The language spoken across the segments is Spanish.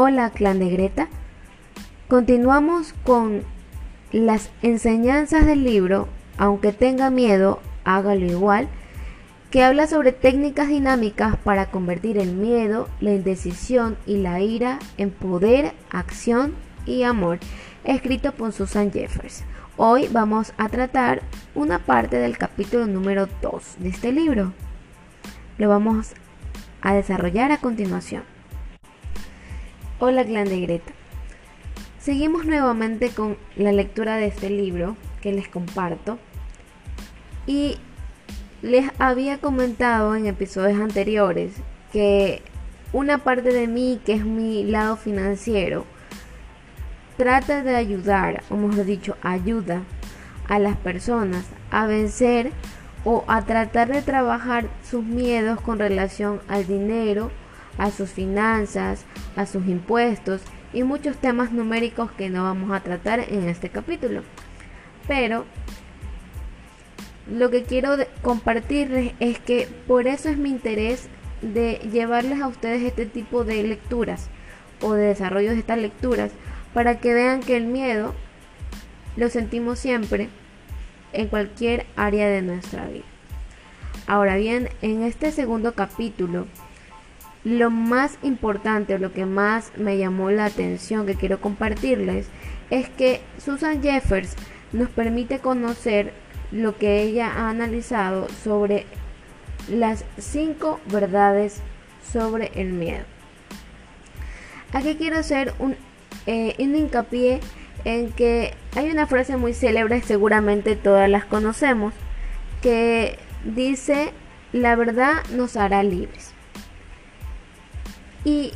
Hola, clan de Greta. Continuamos con las enseñanzas del libro, aunque tenga miedo, hágalo igual, que habla sobre técnicas dinámicas para convertir el miedo, la indecisión y la ira en poder, acción y amor, escrito por Susan Jeffers. Hoy vamos a tratar una parte del capítulo número 2 de este libro. Lo vamos a desarrollar a continuación. Hola, clan de Greta. Seguimos nuevamente con la lectura de este libro que les comparto. Y les había comentado en episodios anteriores que una parte de mí, que es mi lado financiero, trata de ayudar, o mejor dicho, ayuda a las personas a vencer o a tratar de trabajar sus miedos con relación al dinero, a sus finanzas, a sus impuestos y muchos temas numéricos que no vamos a tratar en este capítulo. Pero lo que quiero compartirles es que por eso es mi interés de llevarles a ustedes este tipo de lecturas o de desarrollo de estas lecturas para que vean que el miedo lo sentimos siempre en cualquier área de nuestra vida. Ahora bien, en este segundo capítulo lo más importante o lo que más me llamó la atención que quiero compartirles es que Susan Jeffers nos permite conocer lo que ella ha analizado sobre las cinco verdades sobre el miedo. Aquí quiero hacer un, eh, un hincapié en que hay una frase muy célebre, seguramente todas las conocemos, que dice, la verdad nos hará libres. ¿Y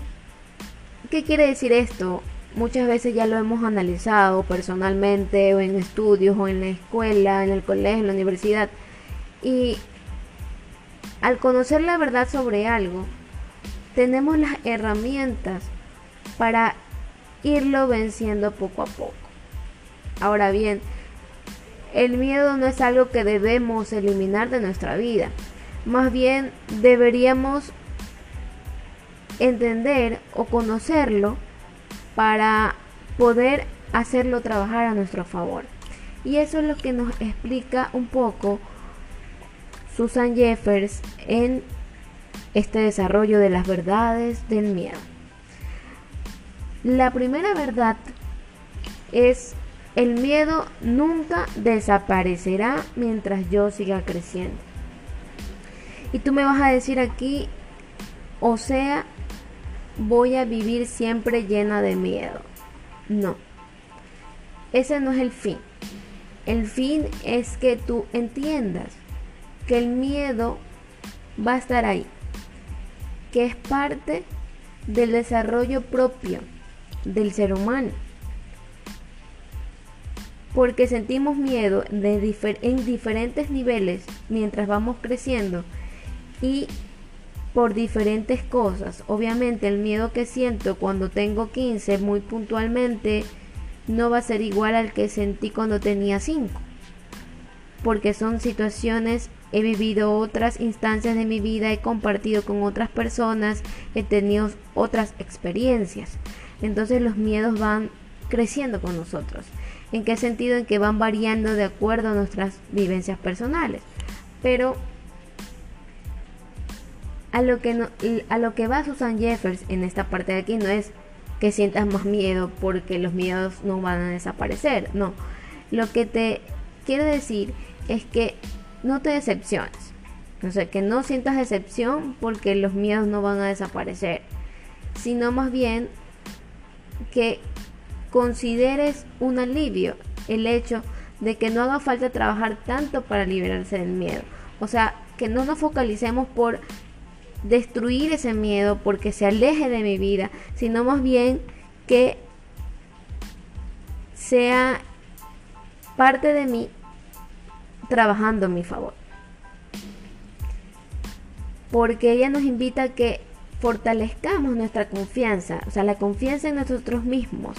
qué quiere decir esto? Muchas veces ya lo hemos analizado personalmente o en estudios o en la escuela, en el colegio, en la universidad. Y al conocer la verdad sobre algo, tenemos las herramientas para irlo venciendo poco a poco. Ahora bien, el miedo no es algo que debemos eliminar de nuestra vida. Más bien deberíamos entender o conocerlo para poder hacerlo trabajar a nuestro favor. Y eso es lo que nos explica un poco Susan Jeffers en este desarrollo de las verdades del miedo. La primera verdad es el miedo nunca desaparecerá mientras yo siga creciendo. Y tú me vas a decir aquí, o sea, voy a vivir siempre llena de miedo. No, ese no es el fin. El fin es que tú entiendas que el miedo va a estar ahí, que es parte del desarrollo propio del ser humano. Porque sentimos miedo en diferentes niveles mientras vamos creciendo y por diferentes cosas. Obviamente el miedo que siento cuando tengo 15 muy puntualmente no va a ser igual al que sentí cuando tenía 5. Porque son situaciones, he vivido otras instancias de mi vida, he compartido con otras personas, he tenido otras experiencias. Entonces los miedos van creciendo con nosotros. ¿En qué sentido? En que van variando de acuerdo a nuestras vivencias personales. Pero a lo que a lo que va Susan Jeffers en esta parte de aquí no es que sientas más miedo porque los miedos no van a desaparecer, no. Lo que te quiero decir es que no te decepciones. O sea, que no sientas decepción porque los miedos no van a desaparecer, sino más bien que consideres un alivio el hecho de que no haga falta trabajar tanto para liberarse del miedo. O sea, que no nos focalicemos por destruir ese miedo porque se aleje de mi vida, sino más bien que sea parte de mí trabajando en mi favor. Porque ella nos invita a que fortalezcamos nuestra confianza, o sea, la confianza en nosotros mismos,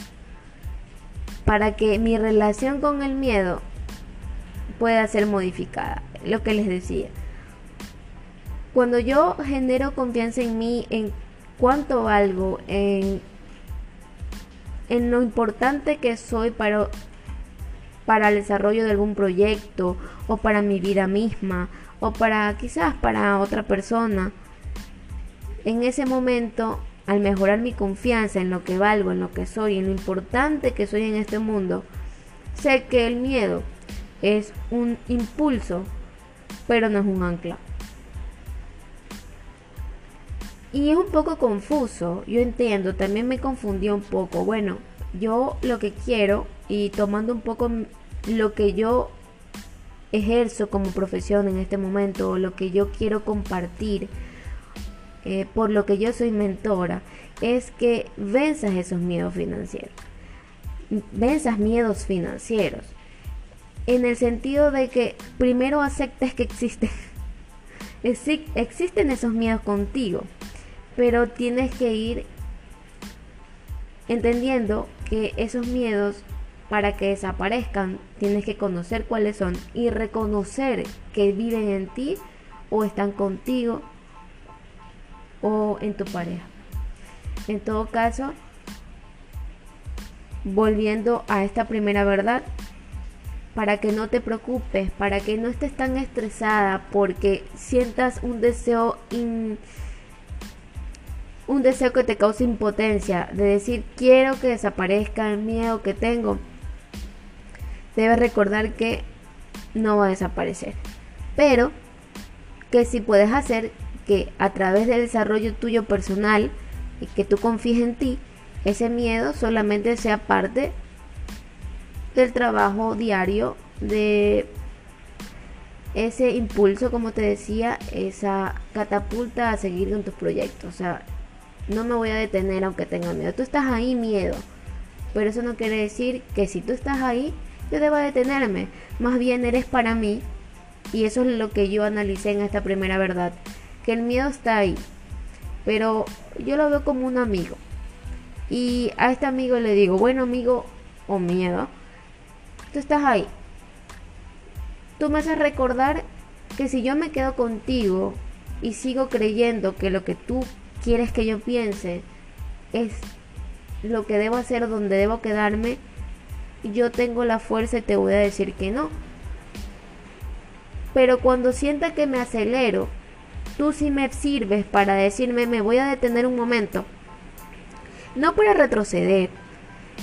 para que mi relación con el miedo pueda ser modificada. Lo que les decía. Cuando yo genero confianza en mí, en cuánto valgo, en en lo importante que soy para, para el desarrollo de algún proyecto o para mi vida misma o para quizás para otra persona. En ese momento, al mejorar mi confianza en lo que valgo, en lo que soy, en lo importante que soy en este mundo, sé que el miedo es un impulso, pero no es un ancla. Y es un poco confuso, yo entiendo, también me confundió un poco. Bueno, yo lo que quiero y tomando un poco lo que yo ejerzo como profesión en este momento, o lo que yo quiero compartir, eh, por lo que yo soy mentora, es que venzas esos miedos financieros. Venzas miedos financieros. En el sentido de que primero aceptes que existen. existen esos miedos contigo pero tienes que ir entendiendo que esos miedos para que desaparezcan tienes que conocer cuáles son y reconocer que viven en ti o están contigo o en tu pareja. En todo caso, volviendo a esta primera verdad, para que no te preocupes, para que no estés tan estresada porque sientas un deseo un deseo que te causa impotencia, de decir quiero que desaparezca el miedo que tengo, debes recordar que no va a desaparecer. Pero que si puedes hacer que a través del desarrollo tuyo personal y que tú confíes en ti, ese miedo solamente sea parte del trabajo diario de ese impulso, como te decía, esa catapulta a seguir con tus proyectos. O sea, no me voy a detener aunque tenga miedo. Tú estás ahí miedo, pero eso no quiere decir que si tú estás ahí, yo deba detenerme. Más bien eres para mí y eso es lo que yo analicé en esta primera verdad, que el miedo está ahí, pero yo lo veo como un amigo. Y a este amigo le digo, bueno amigo o miedo, tú estás ahí. Tú me haces recordar que si yo me quedo contigo y sigo creyendo que lo que tú quieres que yo piense es lo que debo hacer, donde debo quedarme, yo tengo la fuerza y te voy a decir que no. Pero cuando sienta que me acelero, tú sí me sirves para decirme me voy a detener un momento. No para retroceder,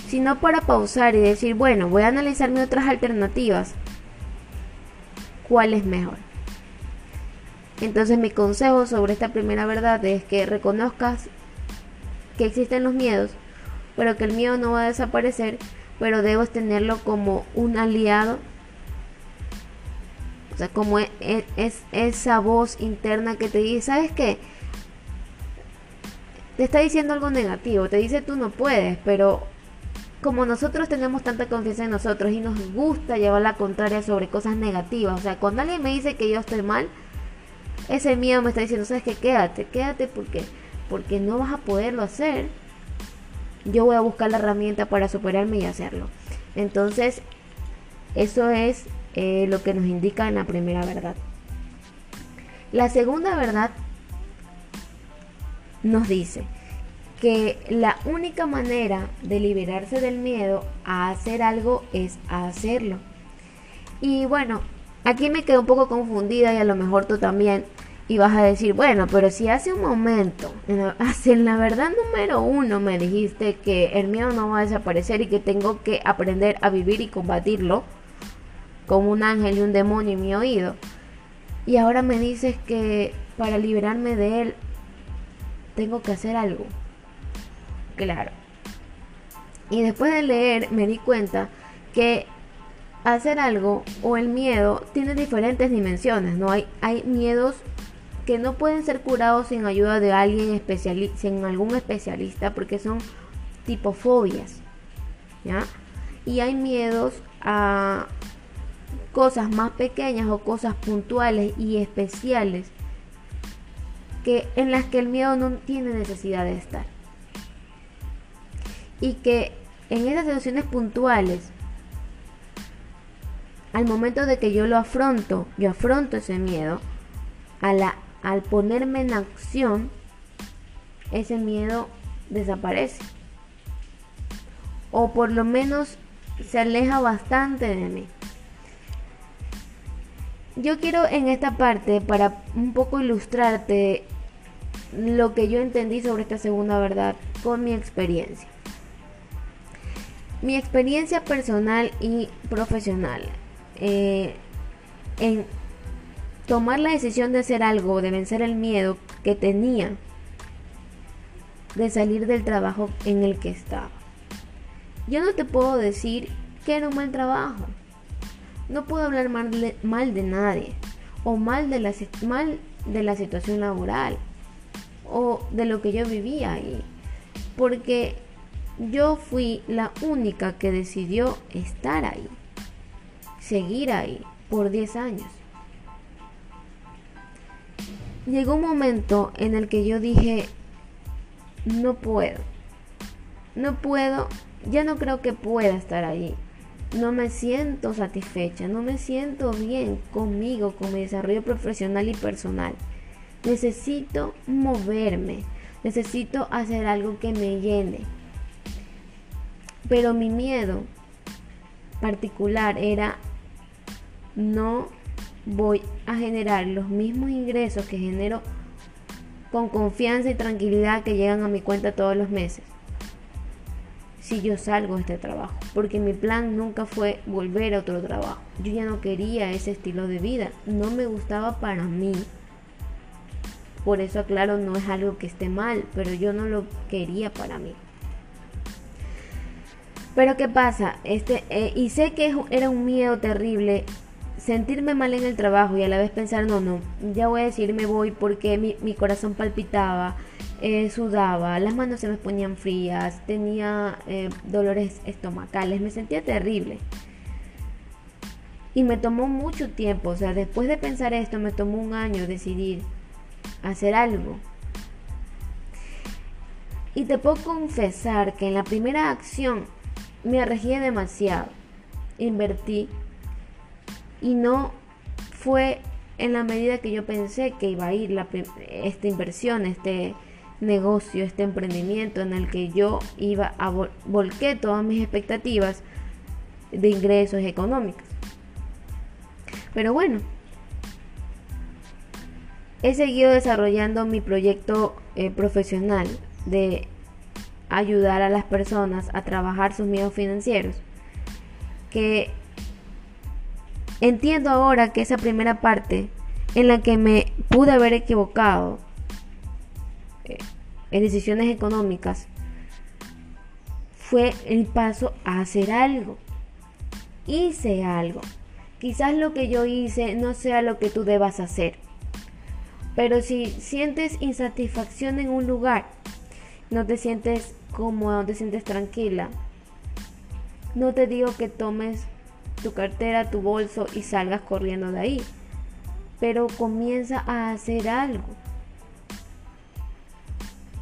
sino para pausar y decir, bueno, voy a analizarme otras alternativas. ¿Cuál es mejor? Entonces mi consejo sobre esta primera verdad es que reconozcas que existen los miedos, pero que el miedo no va a desaparecer, pero debes tenerlo como un aliado. O sea, como es, e, es esa voz interna que te dice, ¿sabes qué? Te está diciendo algo negativo, te dice tú no puedes, pero como nosotros tenemos tanta confianza en nosotros y nos gusta llevar la contraria sobre cosas negativas, o sea, cuando alguien me dice que yo estoy mal, ese miedo me está diciendo, sabes que quédate, quédate porque, porque no vas a poderlo hacer. Yo voy a buscar la herramienta para superarme y hacerlo. Entonces, eso es eh, lo que nos indica en la primera verdad. La segunda verdad nos dice que la única manera de liberarse del miedo a hacer algo es hacerlo. Y bueno, aquí me quedo un poco confundida y a lo mejor tú también, y vas a decir, bueno, pero si hace un momento, en la verdad número uno me dijiste que el miedo no va a desaparecer y que tengo que aprender a vivir y combatirlo como un ángel y un demonio en mi oído. Y ahora me dices que para liberarme de él tengo que hacer algo. Claro. Y después de leer me di cuenta que hacer algo o el miedo tiene diferentes dimensiones, ¿no? Hay, hay miedos que no pueden ser curados sin ayuda de alguien especialista, sin algún especialista, porque son tipofobias, ¿ya? Y hay miedos a cosas más pequeñas o cosas puntuales y especiales que en las que el miedo no tiene necesidad de estar. Y que en esas situaciones puntuales, al momento de que yo lo afronto, yo afronto ese miedo, a la al ponerme en acción, ese miedo desaparece. o por lo menos se aleja bastante de mí. Yo quiero en esta parte, para un poco ilustrarte lo que yo entendí sobre esta segunda verdad con mi experiencia. Mi experiencia personal y profesional eh, en tomar la decisión de hacer algo, de vencer el miedo que tenía de salir del trabajo en el que estaba. Yo no te puedo decir que era un mal trabajo. No puedo hablar mal de, mal de nadie o mal de, la, mal de la situación laboral o de lo que yo vivía ahí. Porque yo fui la única que decidió estar ahí, seguir ahí por 10 años. Llegó un momento en el que yo dije, no puedo, no puedo, ya no creo que pueda estar ahí. No me siento satisfecha, no me siento bien conmigo, con mi desarrollo profesional y personal. Necesito moverme, necesito hacer algo que me llene. Pero mi miedo particular era no voy a generar los mismos ingresos que genero con confianza y tranquilidad que llegan a mi cuenta todos los meses si yo salgo de este trabajo, porque mi plan nunca fue volver a otro trabajo. Yo ya no quería ese estilo de vida, no me gustaba para mí. Por eso aclaro, no es algo que esté mal, pero yo no lo quería para mí. Pero ¿qué pasa? Este, eh, y sé que era un miedo terrible sentirme mal en el trabajo y a la vez pensar, no, no, ya voy a decir me voy porque mi, corazón palpitaba, eh, sudaba, las manos se me ponían frías, tenía eh, dolores estomacales, me sentía terrible. Y me tomó mucho tiempo, o sea, después de pensar esto, me tomó un año decidir hacer algo. Y te puedo confesar que en la primera acción me arregié demasiado. Invertí y no fue en la medida que yo pensé que iba a ir esta inversión, este, negocio, este emprendimiento en el que yo iba a volqué todas mis expectativas de ingresos económicos. Pero bueno, he seguido desarrollando mi proyecto eh, profesional de ayudar a las personas a trabajar sus miedos financieros. Que entiendo ahora que esa primera parte en la que me pude haber equivocado en decisiones económicas fue el paso a hacer algo. Hice algo. Quizás lo que yo hice no sea lo que tú debas hacer. Pero si sientes insatisfacción en un lugar, no te sientes cómoda, no te sientes tranquila, no te digo que tomes tu cartera, tu bolso y salgas corriendo de ahí. Pero comienza a hacer algo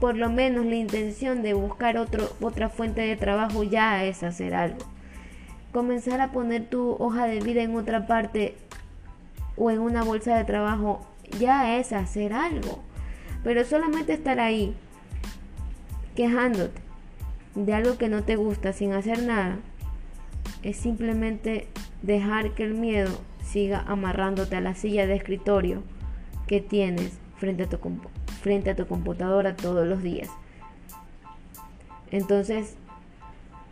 por lo menos la intención de buscar otra fuente de trabajo ya es hacer algo. Comenzar a poner tu hoja de vida en otra parte o en una bolsa de trabajo ya es hacer algo. Pero solamente estar ahí quejándote de algo que no te gusta sin hacer nada es simplemente dejar que el miedo siga amarrándote a la silla de escritorio que tienes frente a tu frente a tu computadora todos los días. Entonces,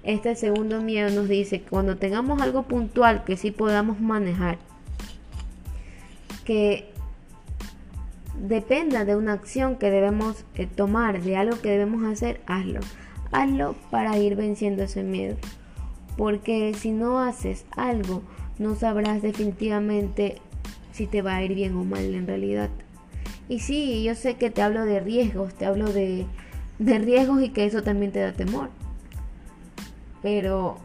este segundo miedo nos dice que cuando tengamos algo puntual que sí podamos manejar, que dependa de una acción que debemos eh, tomar, de algo que debemos hacer, hazlo. Hazlo para ir venciendo ese miedo. Porque si no haces algo, no sabrás definitivamente si te va a ir bien o mal en realidad. Y sí, yo sé que te hablo de riesgos, te hablo de, de riesgos y que eso también te da temor. Pero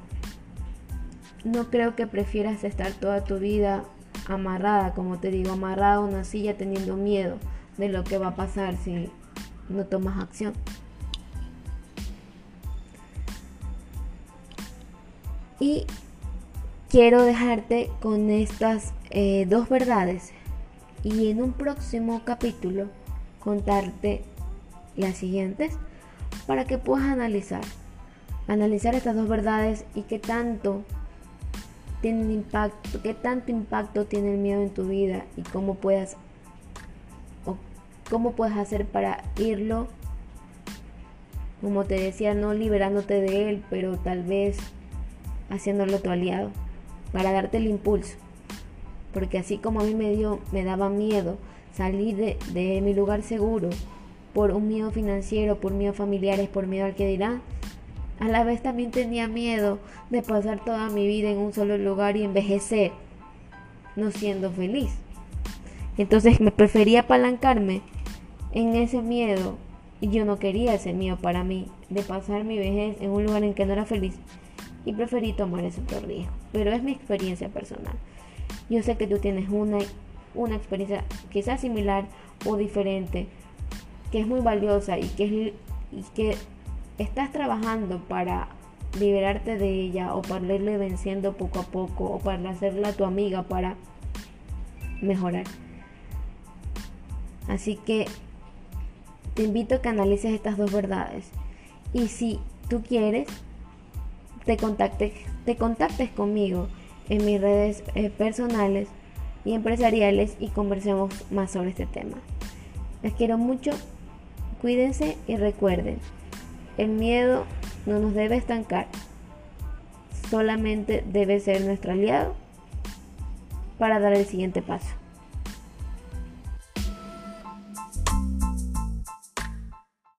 no creo que prefieras estar toda tu vida amarrada, como te digo, amarrada a una silla teniendo miedo de lo que va a pasar si no tomas acción. Y quiero dejarte con estas eh, dos verdades. Y en un próximo capítulo contarte las siguientes para que puedas analizar. Analizar estas dos verdades y qué tanto tienen impacto, qué tanto impacto tiene el miedo en tu vida y cómo puedas o cómo puedes hacer para irlo como te decía, no liberándote de él, pero tal vez haciéndolo tu aliado para darte el impulso. Porque así como a mí me dio, me daba miedo salir de, mi lugar seguro por un miedo financiero, por miedo familiares, por miedo al que dirán, a la vez también tenía miedo de pasar toda mi vida en un solo lugar y envejecer, no siendo feliz. Entonces me prefería apalancarme en ese miedo y yo no quería ese miedo para mí de pasar mi vejez en un lugar en que no era feliz y preferí tomar ese otro riesgo. Pero es mi experiencia personal. Yo sé que tú tienes una, una experiencia quizás similar o diferente, que es muy valiosa y que, y que estás trabajando para liberarte de ella o para irle venciendo poco a poco o para hacerla tu amiga para mejorar. Así que te invito a que analices estas dos verdades y si tú quieres te contactes, te contactes conmigo en mis redes eh, personales y empresariales y conversemos más sobre este tema. Les quiero mucho, cuídense y recuerden, el miedo no nos debe estancar, solamente debe ser nuestro aliado para dar el siguiente paso.